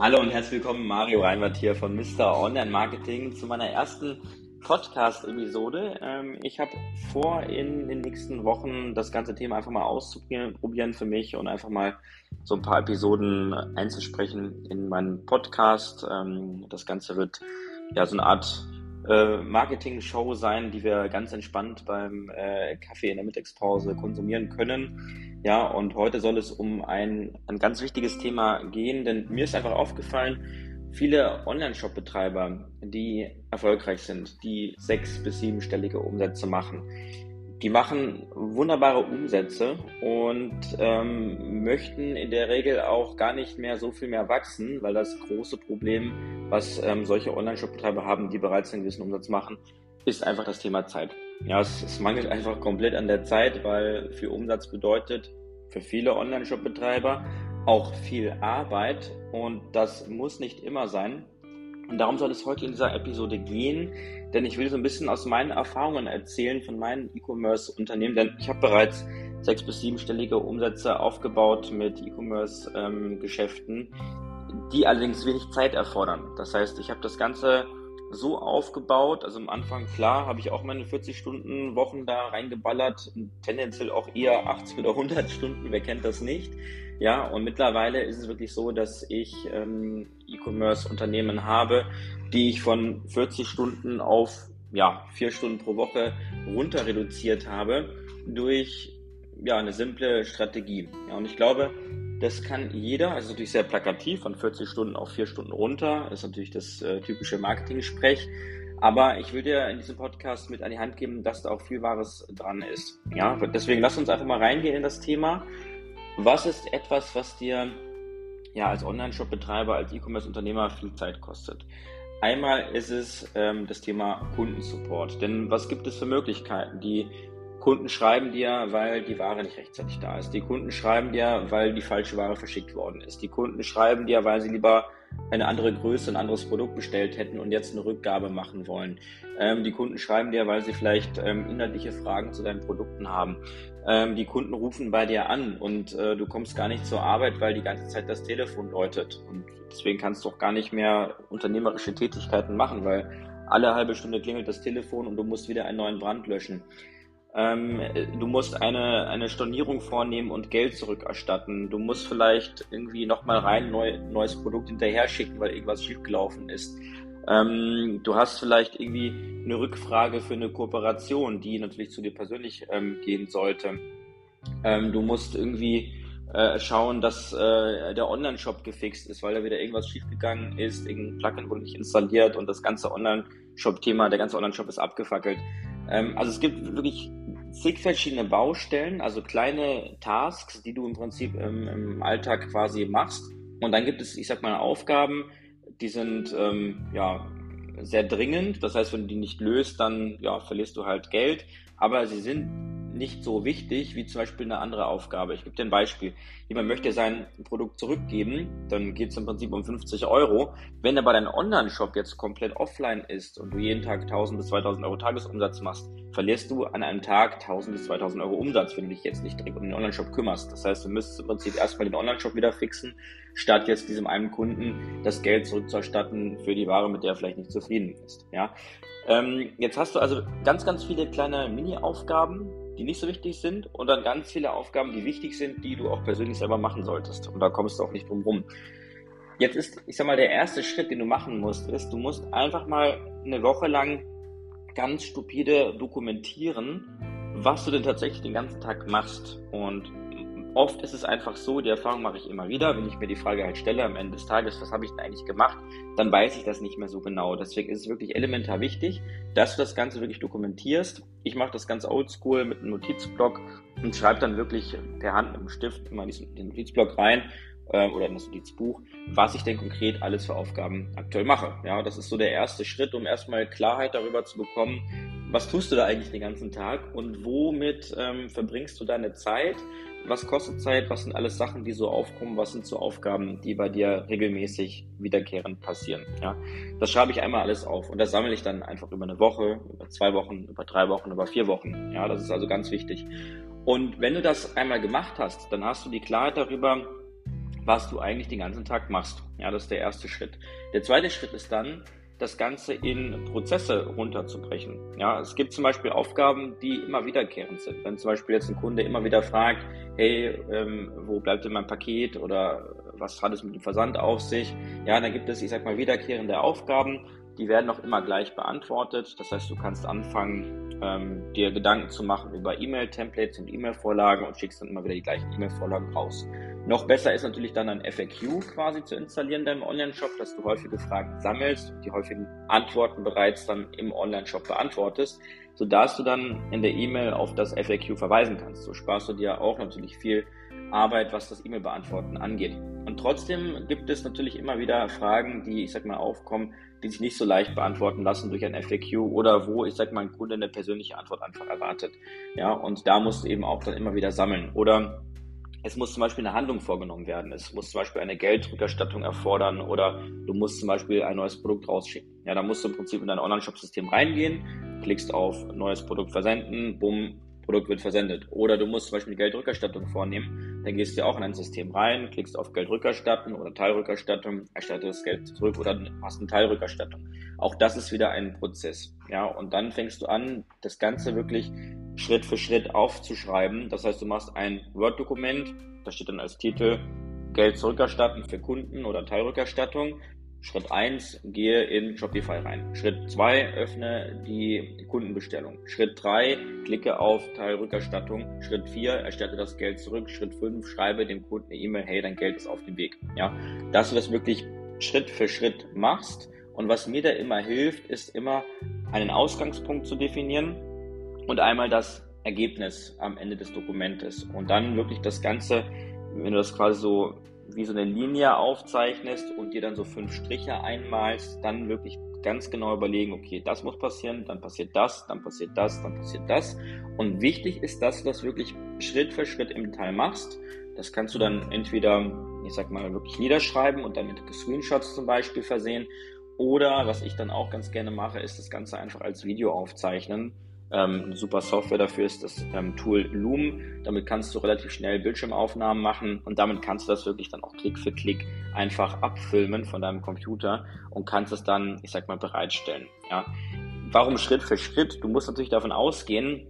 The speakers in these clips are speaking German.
Hallo und herzlich willkommen, Mario Reinwart hier von Mr. Online Marketing zu meiner ersten Podcast-Episode. Ähm, ich habe vor, in den nächsten Wochen das ganze Thema einfach mal auszuprobieren für mich und einfach mal so ein paar Episoden einzusprechen in meinen Podcast. Ähm, das Ganze wird ja so eine Art äh, Marketing-Show sein, die wir ganz entspannt beim äh, Kaffee in der Mittagspause konsumieren können. Ja, und heute soll es um ein, ein ganz wichtiges Thema gehen, denn mir ist einfach aufgefallen, viele Online-Shop-Betreiber, die erfolgreich sind, die sechs- bis siebenstellige Umsätze machen, die machen wunderbare Umsätze und ähm, möchten in der Regel auch gar nicht mehr so viel mehr wachsen, weil das große Problem, was ähm, solche Online-Shop-Betreiber haben, die bereits einen gewissen Umsatz machen, ist einfach das Thema Zeit. Ja, es, es mangelt einfach komplett an der Zeit, weil viel Umsatz bedeutet für viele Online-Shop-Betreiber auch viel Arbeit und das muss nicht immer sein. Und darum soll es heute in dieser Episode gehen, denn ich will so ein bisschen aus meinen Erfahrungen erzählen von meinen E-Commerce-Unternehmen, denn ich habe bereits sechs- bis siebenstellige Umsätze aufgebaut mit E-Commerce-Geschäften, die allerdings wenig Zeit erfordern. Das heißt, ich habe das Ganze so aufgebaut, also am Anfang, klar, habe ich auch meine 40-Stunden-Wochen da reingeballert, tendenziell auch eher 80 oder 100 Stunden, wer kennt das nicht? Ja, und mittlerweile ist es wirklich so, dass ich ähm, E-Commerce-Unternehmen habe, die ich von 40 Stunden auf ja, vier Stunden pro Woche runter reduziert habe durch ja, eine simple Strategie. Ja, und ich glaube, das kann jeder, also natürlich sehr plakativ, von 40 Stunden auf 4 Stunden runter, ist natürlich das äh, typische Marketing-Sprech. Aber ich will dir in diesem Podcast mit an die Hand geben, dass da auch viel Wahres dran ist. Ja, deswegen lass uns einfach mal reingehen in das Thema. Was ist etwas, was dir ja als Online-Shop-Betreiber, als E-Commerce-Unternehmer viel Zeit kostet? Einmal ist es ähm, das Thema Kundensupport. Denn was gibt es für Möglichkeiten? Die Kunden schreiben dir, weil die Ware nicht rechtzeitig da ist. Die Kunden schreiben dir, weil die falsche Ware verschickt worden ist. Die Kunden schreiben dir, weil sie lieber eine andere Größe, ein anderes Produkt bestellt hätten und jetzt eine Rückgabe machen wollen. Ähm, die Kunden schreiben dir, weil sie vielleicht ähm, inhaltliche Fragen zu deinen Produkten haben. Ähm, die Kunden rufen bei dir an und äh, du kommst gar nicht zur Arbeit, weil die ganze Zeit das Telefon läutet. Und deswegen kannst du auch gar nicht mehr unternehmerische Tätigkeiten machen, weil alle halbe Stunde klingelt das Telefon und du musst wieder einen neuen Brand löschen. Ähm, du musst eine, eine Stornierung vornehmen und Geld zurückerstatten. Du musst vielleicht irgendwie nochmal rein neu, neues Produkt hinterher schicken, weil irgendwas schiefgelaufen ist. Ähm, du hast vielleicht irgendwie eine Rückfrage für eine Kooperation, die natürlich zu dir persönlich ähm, gehen sollte. Ähm, du musst irgendwie äh, schauen, dass äh, der Online-Shop gefixt ist, weil da wieder irgendwas schiefgegangen ist, irgendein Plugin wurde nicht installiert und das ganze Online-Shop-Thema, der ganze Online-Shop ist abgefackelt. Ähm, also es gibt wirklich zig verschiedene Baustellen, also kleine Tasks, die du im Prinzip im, im Alltag quasi machst. Und dann gibt es, ich sag mal, Aufgaben, die sind ähm, ja sehr dringend. Das heißt, wenn du die nicht löst, dann ja, verlierst du halt Geld. Aber sie sind nicht so wichtig wie zum Beispiel eine andere Aufgabe. Ich gebe dir ein Beispiel. Jemand möchte sein Produkt zurückgeben, dann geht es im Prinzip um 50 Euro. Wenn aber dein Online-Shop jetzt komplett offline ist und du jeden Tag 1000 bis 2000 Euro Tagesumsatz machst, verlierst du an einem Tag 1000 bis 2000 Euro Umsatz, wenn du dich jetzt nicht direkt um den Online-Shop kümmerst. Das heißt, du müsstest im Prinzip erstmal den Online-Shop wieder fixen, statt jetzt diesem einen Kunden das Geld zurückzuerstatten für die Ware, mit der er vielleicht nicht zufrieden ist. Ja? Ähm, jetzt hast du also ganz, ganz viele kleine Mini-Aufgaben, die nicht so wichtig sind und dann ganz viele Aufgaben, die wichtig sind, die du auch persönlich selber machen solltest. Und da kommst du auch nicht drum rum. Jetzt ist, ich sag mal, der erste Schritt, den du machen musst, ist, du musst einfach mal eine Woche lang ganz stupide dokumentieren, was du denn tatsächlich den ganzen Tag machst. Und oft ist es einfach so, die Erfahrung mache ich immer wieder, wenn ich mir die Frage halt stelle am Ende des Tages, was habe ich denn eigentlich gemacht, dann weiß ich das nicht mehr so genau. Deswegen ist es wirklich elementar wichtig, dass du das Ganze wirklich dokumentierst. Ich mache das ganz oldschool mit einem Notizblock und schreibe dann wirklich per Hand mit dem Stift immer in den Notizblock rein äh, oder in das Notizbuch, was ich denn konkret alles für Aufgaben aktuell mache. Ja, das ist so der erste Schritt, um erstmal Klarheit darüber zu bekommen, was tust du da eigentlich den ganzen Tag und womit ähm, verbringst du deine Zeit? Was kostet Zeit? Was sind alles Sachen, die so aufkommen? Was sind so Aufgaben, die bei dir regelmäßig wiederkehrend passieren? Ja, das schreibe ich einmal alles auf und das sammle ich dann einfach über eine Woche, über zwei Wochen, über drei Wochen, über vier Wochen. Ja, das ist also ganz wichtig. Und wenn du das einmal gemacht hast, dann hast du die Klarheit darüber, was du eigentlich den ganzen Tag machst. Ja, das ist der erste Schritt. Der zweite Schritt ist dann, das Ganze in Prozesse runterzubrechen. Ja, es gibt zum Beispiel Aufgaben, die immer wiederkehrend sind. Wenn zum Beispiel jetzt ein Kunde immer wieder fragt, hey, ähm, wo bleibt denn mein Paket oder was hat es mit dem Versand auf sich? Ja, dann gibt es, ich sag mal, wiederkehrende Aufgaben, die werden auch immer gleich beantwortet. Das heißt, du kannst anfangen, ähm, dir Gedanken zu machen über E-Mail-Templates und E-Mail-Vorlagen und schickst dann immer wieder die gleichen E-Mail-Vorlagen raus. Noch besser ist natürlich dann ein FAQ quasi zu installieren in deinem Online-Shop, dass du häufige Fragen sammelst und die häufigen Antworten bereits dann im Online-Shop beantwortest, sodass du dann in der E-Mail auf das FAQ verweisen kannst. So sparst du dir auch natürlich viel Arbeit, was das E-Mail-Beantworten angeht. Trotzdem gibt es natürlich immer wieder Fragen, die, ich sag mal, aufkommen, die sich nicht so leicht beantworten lassen durch ein FAQ oder wo, ich sag mal, ein Kunde eine persönliche Antwort einfach erwartet. Ja, und da musst du eben auch dann immer wieder sammeln. Oder es muss zum Beispiel eine Handlung vorgenommen werden. Es muss zum Beispiel eine Geldrückerstattung erfordern oder du musst zum Beispiel ein neues Produkt rausschicken. Ja, da musst du im Prinzip in dein Online-Shop-System reingehen, klickst auf neues Produkt versenden, bumm, Produkt wird versendet. Oder du musst zum Beispiel eine Geldrückerstattung vornehmen. Dann gehst du auch in ein System rein, klickst auf Geldrückerstatten oder Teilrückerstattung, erstattest das Geld zurück oder hast eine Teilrückerstattung. Auch das ist wieder ein Prozess. Ja, und dann fängst du an, das Ganze wirklich Schritt für Schritt aufzuschreiben. Das heißt, du machst ein Word-Dokument, da steht dann als Titel Geld zurückerstatten für Kunden oder Teilrückerstattung. Schritt 1, gehe in Shopify rein. Schritt 2, öffne die Kundenbestellung. Schritt 3, klicke auf Teilrückerstattung. Schritt 4, erstatte das Geld zurück. Schritt 5, schreibe dem Kunden eine E-Mail, hey, dein Geld ist auf dem Weg. Ja, dass du das wirklich Schritt für Schritt machst. Und was mir da immer hilft, ist immer einen Ausgangspunkt zu definieren und einmal das Ergebnis am Ende des Dokumentes und dann wirklich das Ganze, wenn du das quasi so wie so eine Linie aufzeichnest und dir dann so fünf Striche einmalst, dann wirklich ganz genau überlegen, okay, das muss passieren, dann passiert das, dann passiert das, dann passiert das. Und wichtig ist, dass du das wirklich Schritt für Schritt im Detail machst. Das kannst du dann entweder, ich sag mal, wirklich niederschreiben und dann mit Screenshots zum Beispiel versehen. Oder was ich dann auch ganz gerne mache, ist das Ganze einfach als Video aufzeichnen ähm, eine super Software dafür ist das ähm, Tool Loom. Damit kannst du relativ schnell Bildschirmaufnahmen machen und damit kannst du das wirklich dann auch Klick für Klick einfach abfilmen von deinem Computer und kannst es dann, ich sag mal, bereitstellen. Ja. Warum Schritt für Schritt? Du musst natürlich davon ausgehen,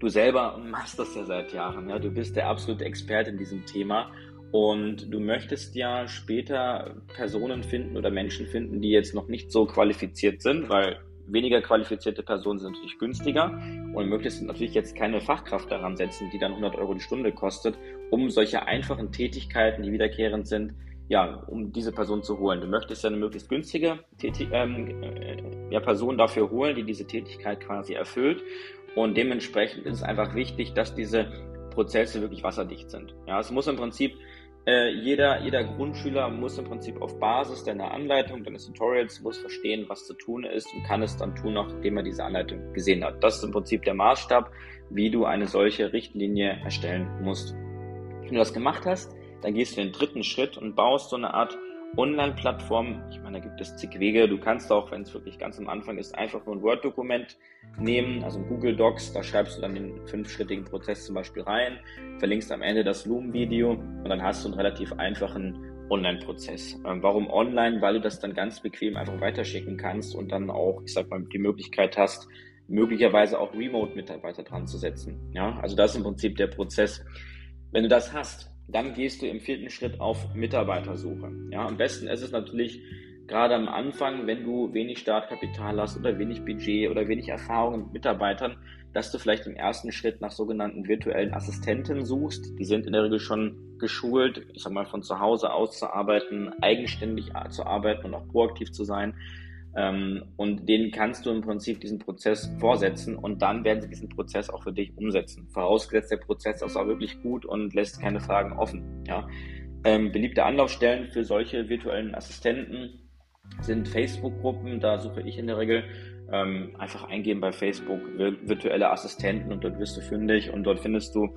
du selber machst das ja seit Jahren. Ja. Du bist der absolute Experte in diesem Thema und du möchtest ja später Personen finden oder Menschen finden, die jetzt noch nicht so qualifiziert sind, weil weniger qualifizierte Personen sind natürlich günstiger und möchtest natürlich jetzt keine Fachkraft daran setzen, die dann 100 Euro die Stunde kostet, um solche einfachen Tätigkeiten, die wiederkehrend sind, ja, um diese Person zu holen. Du möchtest ja eine möglichst günstige Tätig ähm, äh, ja, Person dafür holen, die diese Tätigkeit quasi erfüllt und dementsprechend ist es einfach wichtig, dass diese Prozesse wirklich wasserdicht sind. Ja, es muss im Prinzip äh, jeder, jeder Grundschüler muss im Prinzip auf Basis deiner Anleitung, deines Tutorials, muss verstehen, was zu tun ist und kann es dann tun, nachdem er diese Anleitung gesehen hat. Das ist im Prinzip der Maßstab, wie du eine solche Richtlinie erstellen musst. Wenn du das gemacht hast, dann gehst du den dritten Schritt und baust so eine Art Online-Plattform, ich meine, da gibt es zig Wege. Du kannst auch, wenn es wirklich ganz am Anfang ist, einfach nur ein Word-Dokument nehmen, also ein Google Docs, da schreibst du dann den fünfschrittigen Prozess zum Beispiel rein, verlinkst am Ende das Loom-Video und dann hast du einen relativ einfachen Online-Prozess. Ähm, warum online? Weil du das dann ganz bequem einfach weiterschicken kannst und dann auch, ich sag mal, die Möglichkeit hast, möglicherweise auch Remote-Mitarbeiter dran zu setzen. Ja, also das ist im Prinzip der Prozess. Wenn du das hast, dann gehst du im vierten Schritt auf Mitarbeitersuche. Ja, am besten ist es natürlich gerade am Anfang, wenn du wenig Startkapital hast oder wenig Budget oder wenig Erfahrung mit Mitarbeitern, dass du vielleicht im ersten Schritt nach sogenannten virtuellen Assistenten suchst. Die sind in der Regel schon geschult, ich sag mal, von zu Hause aus zu arbeiten, eigenständig zu arbeiten und auch proaktiv zu sein. Ähm, und denen kannst du im Prinzip diesen Prozess vorsetzen und dann werden sie diesen Prozess auch für dich umsetzen. Vorausgesetzt, der Prozess ist auch wirklich gut und lässt keine Fragen offen. Ja? Ähm, beliebte Anlaufstellen für solche virtuellen Assistenten sind Facebook-Gruppen. Da suche ich in der Regel ähm, einfach eingeben bei Facebook virtuelle Assistenten und dort wirst du fündig und dort findest du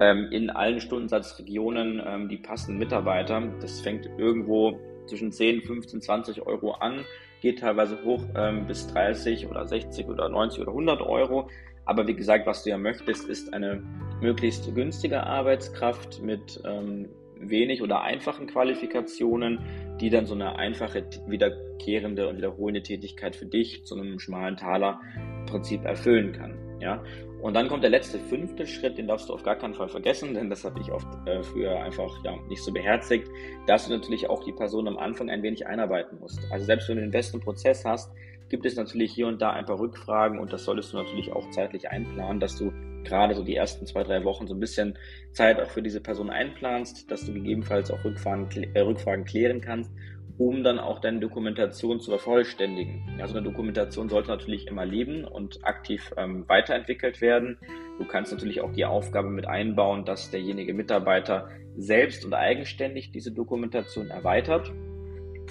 ähm, in allen Stundensatzregionen ähm, die passenden Mitarbeiter. Das fängt irgendwo zwischen 10, 15, 20 Euro an geht teilweise hoch ähm, bis 30 oder 60 oder 90 oder 100 Euro. Aber wie gesagt, was du ja möchtest, ist eine möglichst günstige Arbeitskraft mit, ähm, wenig oder einfachen Qualifikationen, die dann so eine einfache, wiederkehrende und wiederholende Tätigkeit für dich zu einem schmalen Taler Prinzip erfüllen kann. Ja? Und dann kommt der letzte fünfte Schritt, den darfst du auf gar keinen Fall vergessen, denn das habe ich oft äh, früher einfach ja, nicht so beherzigt, dass du natürlich auch die Person am Anfang ein wenig einarbeiten musst. Also selbst wenn du den besten Prozess hast, gibt es natürlich hier und da ein paar Rückfragen und das solltest du natürlich auch zeitlich einplanen, dass du gerade so die ersten zwei, drei Wochen so ein bisschen Zeit auch für diese Person einplanst, dass du gegebenenfalls auch Rückfragen, äh, Rückfragen klären kannst um dann auch deine Dokumentation zu vervollständigen. Also eine Dokumentation sollte natürlich immer leben und aktiv ähm, weiterentwickelt werden. Du kannst natürlich auch die Aufgabe mit einbauen, dass derjenige Mitarbeiter selbst und eigenständig diese Dokumentation erweitert.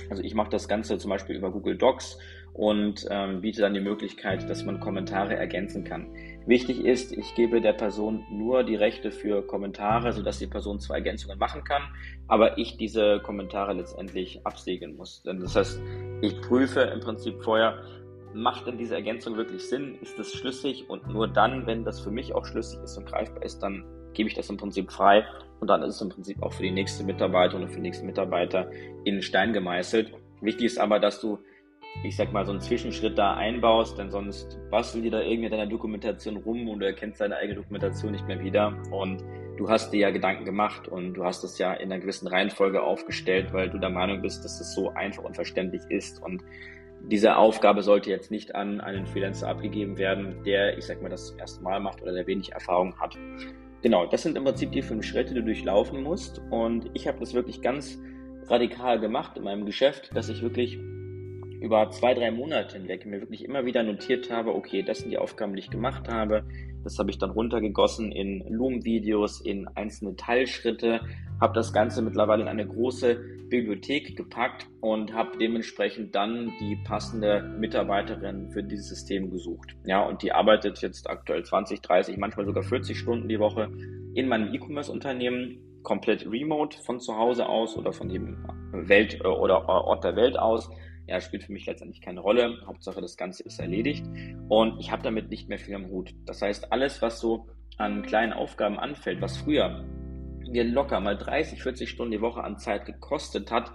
Also ich mache das Ganze zum Beispiel über Google Docs und ähm, biete dann die Möglichkeit, dass man Kommentare ergänzen kann. Wichtig ist, ich gebe der Person nur die Rechte für Kommentare, sodass die Person zwei Ergänzungen machen kann, aber ich diese Kommentare letztendlich absegeln muss. Das heißt, ich prüfe im Prinzip vorher, macht denn diese Ergänzung wirklich Sinn? Ist das schlüssig? Und nur dann, wenn das für mich auch schlüssig ist und greifbar ist, dann gebe ich das im Prinzip frei und dann ist es im Prinzip auch für die nächste Mitarbeiterin und für die nächsten Mitarbeiter in Stein gemeißelt. Wichtig ist aber, dass du ich sag mal, so einen Zwischenschritt da einbaust, denn sonst basteln die da irgendwie in deiner Dokumentation rum und du erkennst deine eigene Dokumentation nicht mehr wieder. Und du hast dir ja Gedanken gemacht und du hast es ja in einer gewissen Reihenfolge aufgestellt, weil du der Meinung bist, dass es so einfach und verständlich ist. Und diese Aufgabe sollte jetzt nicht an einen Freelancer abgegeben werden, der, ich sag mal, das zum ersten Mal macht oder der wenig Erfahrung hat. Genau, das sind im Prinzip die fünf Schritte, die du durchlaufen musst. Und ich habe das wirklich ganz radikal gemacht in meinem Geschäft, dass ich wirklich über zwei, drei Monate hinweg mir wirklich immer wieder notiert habe, okay, das sind die Aufgaben, die ich gemacht habe. Das habe ich dann runtergegossen in Loom-Videos, in einzelne Teilschritte, habe das Ganze mittlerweile in eine große Bibliothek gepackt und habe dementsprechend dann die passende Mitarbeiterin für dieses System gesucht. Ja, und die arbeitet jetzt aktuell 20, 30, manchmal sogar 40 Stunden die Woche in meinem E-Commerce-Unternehmen komplett remote von zu Hause aus oder von dem Welt äh, oder Ort der Welt aus ja, spielt für mich letztendlich keine Rolle. Hauptsache, das Ganze ist erledigt. Und ich habe damit nicht mehr viel am Hut. Das heißt, alles, was so an kleinen Aufgaben anfällt, was früher mir locker mal 30, 40 Stunden die Woche an Zeit gekostet hat,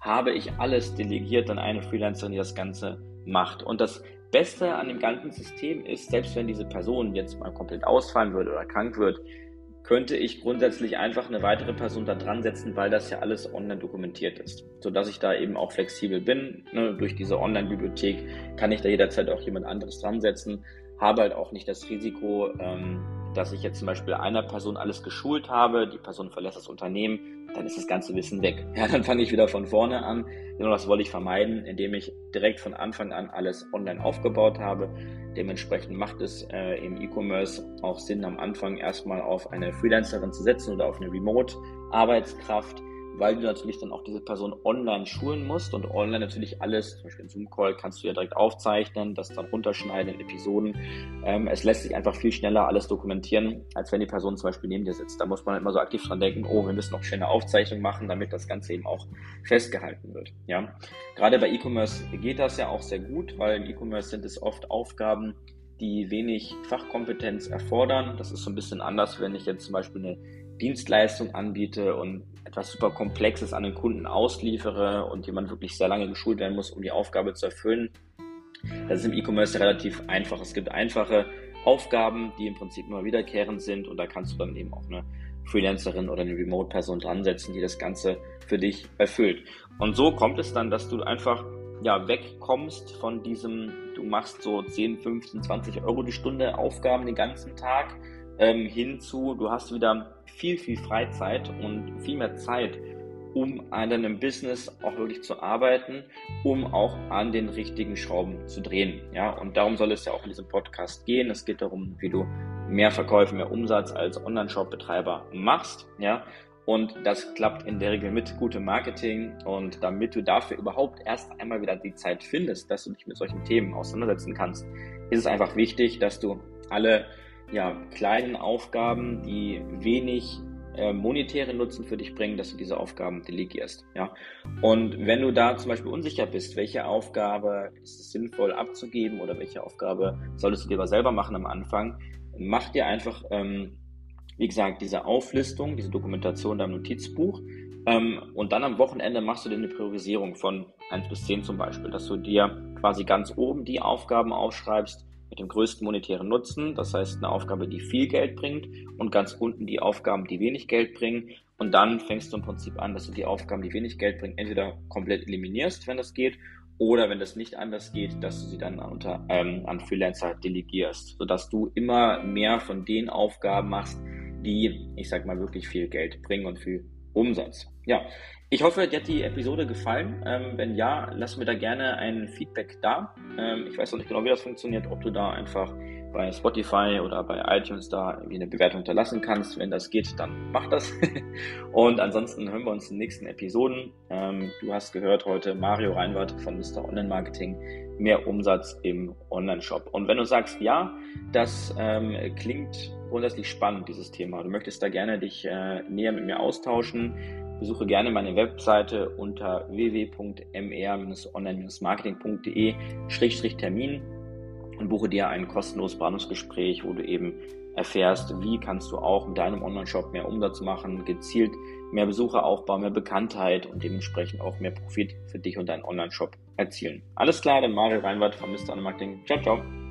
habe ich alles delegiert an eine Freelancerin, die das Ganze macht. Und das Beste an dem ganzen System ist, selbst wenn diese Person jetzt mal komplett ausfallen würde oder krank wird, könnte ich grundsätzlich einfach eine weitere Person da dran setzen, weil das ja alles online dokumentiert ist, sodass ich da eben auch flexibel bin. Ne? Durch diese Online-Bibliothek kann ich da jederzeit auch jemand anderes dran setzen, habe halt auch nicht das Risiko, ähm, dass ich jetzt zum Beispiel einer Person alles geschult habe, die Person verlässt das Unternehmen, dann ist das ganze Wissen weg. Ja, dann fange ich wieder von vorne an. Genau das wollte ich vermeiden, indem ich direkt von Anfang an alles online aufgebaut habe. Dementsprechend macht es äh, im E-Commerce auch Sinn, am Anfang erstmal auf eine Freelancerin zu setzen oder auf eine Remote-Arbeitskraft weil du natürlich dann auch diese Person online schulen musst und online natürlich alles, zum Beispiel in Zoom-Call kannst du ja direkt aufzeichnen, das dann runterschneiden in Episoden. Ähm, es lässt sich einfach viel schneller alles dokumentieren, als wenn die Person zum Beispiel neben dir sitzt. Da muss man immer so aktiv dran denken, oh, wir müssen noch schnell eine Aufzeichnung machen, damit das Ganze eben auch festgehalten wird. Ja, gerade bei E-Commerce geht das ja auch sehr gut, weil im E-Commerce sind es oft Aufgaben, die wenig Fachkompetenz erfordern. Das ist so ein bisschen anders, wenn ich jetzt zum Beispiel eine Dienstleistung anbiete und etwas super Komplexes an den Kunden ausliefere und jemand wirklich sehr lange geschult werden muss, um die Aufgabe zu erfüllen. Das ist im E-Commerce relativ einfach. Es gibt einfache Aufgaben, die im Prinzip immer wiederkehrend sind und da kannst du dann eben auch eine Freelancerin oder eine Remote-Person dran setzen, die das Ganze für dich erfüllt. Und so kommt es dann, dass du einfach ja, wegkommst von diesem, du machst so 10, 15, 20 Euro die Stunde Aufgaben den ganzen Tag ähm, hinzu, du hast wieder viel, viel Freizeit und viel mehr Zeit, um an deinem Business auch wirklich zu arbeiten, um auch an den richtigen Schrauben zu drehen. Ja, und darum soll es ja auch in diesem Podcast gehen. Es geht darum, wie du mehr Verkäufe, mehr Umsatz als Online-Shop-Betreiber machst. Ja, und das klappt in der Regel mit gutem Marketing. Und damit du dafür überhaupt erst einmal wieder die Zeit findest, dass du dich mit solchen Themen auseinandersetzen kannst, ist es einfach wichtig, dass du alle ja, kleinen Aufgaben, die wenig äh, monetäre Nutzen für dich bringen, dass du diese Aufgaben delegierst. Ja? Und wenn du da zum Beispiel unsicher bist, welche Aufgabe ist es sinnvoll abzugeben oder welche Aufgabe solltest du lieber selber machen am Anfang, mach dir einfach ähm, wie gesagt, diese Auflistung, diese Dokumentation deinem Notizbuch. Ähm, und dann am Wochenende machst du dir eine Priorisierung von 1 bis 10 zum Beispiel, dass du dir quasi ganz oben die Aufgaben aufschreibst mit dem größten monetären Nutzen. Das heißt, eine Aufgabe, die viel Geld bringt und ganz unten die Aufgaben, die wenig Geld bringen. Und dann fängst du im Prinzip an, dass du die Aufgaben, die wenig Geld bringen, entweder komplett eliminierst, wenn das geht, oder wenn das nicht anders geht, dass du sie dann unter, ähm, an Freelancer delegierst, sodass du immer mehr von den Aufgaben machst, die, ich sag mal, wirklich viel Geld bringen und viel Umsatz. Ja, ich hoffe, dir hat die Episode gefallen. Ähm, wenn ja, lass mir da gerne ein Feedback da. Ähm, ich weiß noch nicht genau, wie das funktioniert, ob du da einfach bei Spotify oder bei iTunes da irgendwie eine Bewertung hinterlassen kannst. Wenn das geht, dann mach das. und ansonsten hören wir uns in den nächsten Episoden. Ähm, du hast gehört heute Mario Reinwart von Mr. Online Marketing. Mehr Umsatz im Online-Shop. Und wenn du sagst, ja, das ähm, klingt grundsätzlich spannend, dieses Thema. Du möchtest da gerne dich äh, näher mit mir austauschen. Besuche gerne meine Webseite unter www.mr-online-marketing.de-termin und buche dir ein kostenloses Beratungsgespräch, wo du eben erfährst, wie kannst du auch mit deinem Online-Shop mehr Umsatz machen, gezielt mehr Besucher aufbauen, mehr Bekanntheit und dementsprechend auch mehr Profit für dich und deinen Online-Shop erzielen. Alles klar, dann Mario Reinwart von Mr. Online Marketing. Ciao, ciao.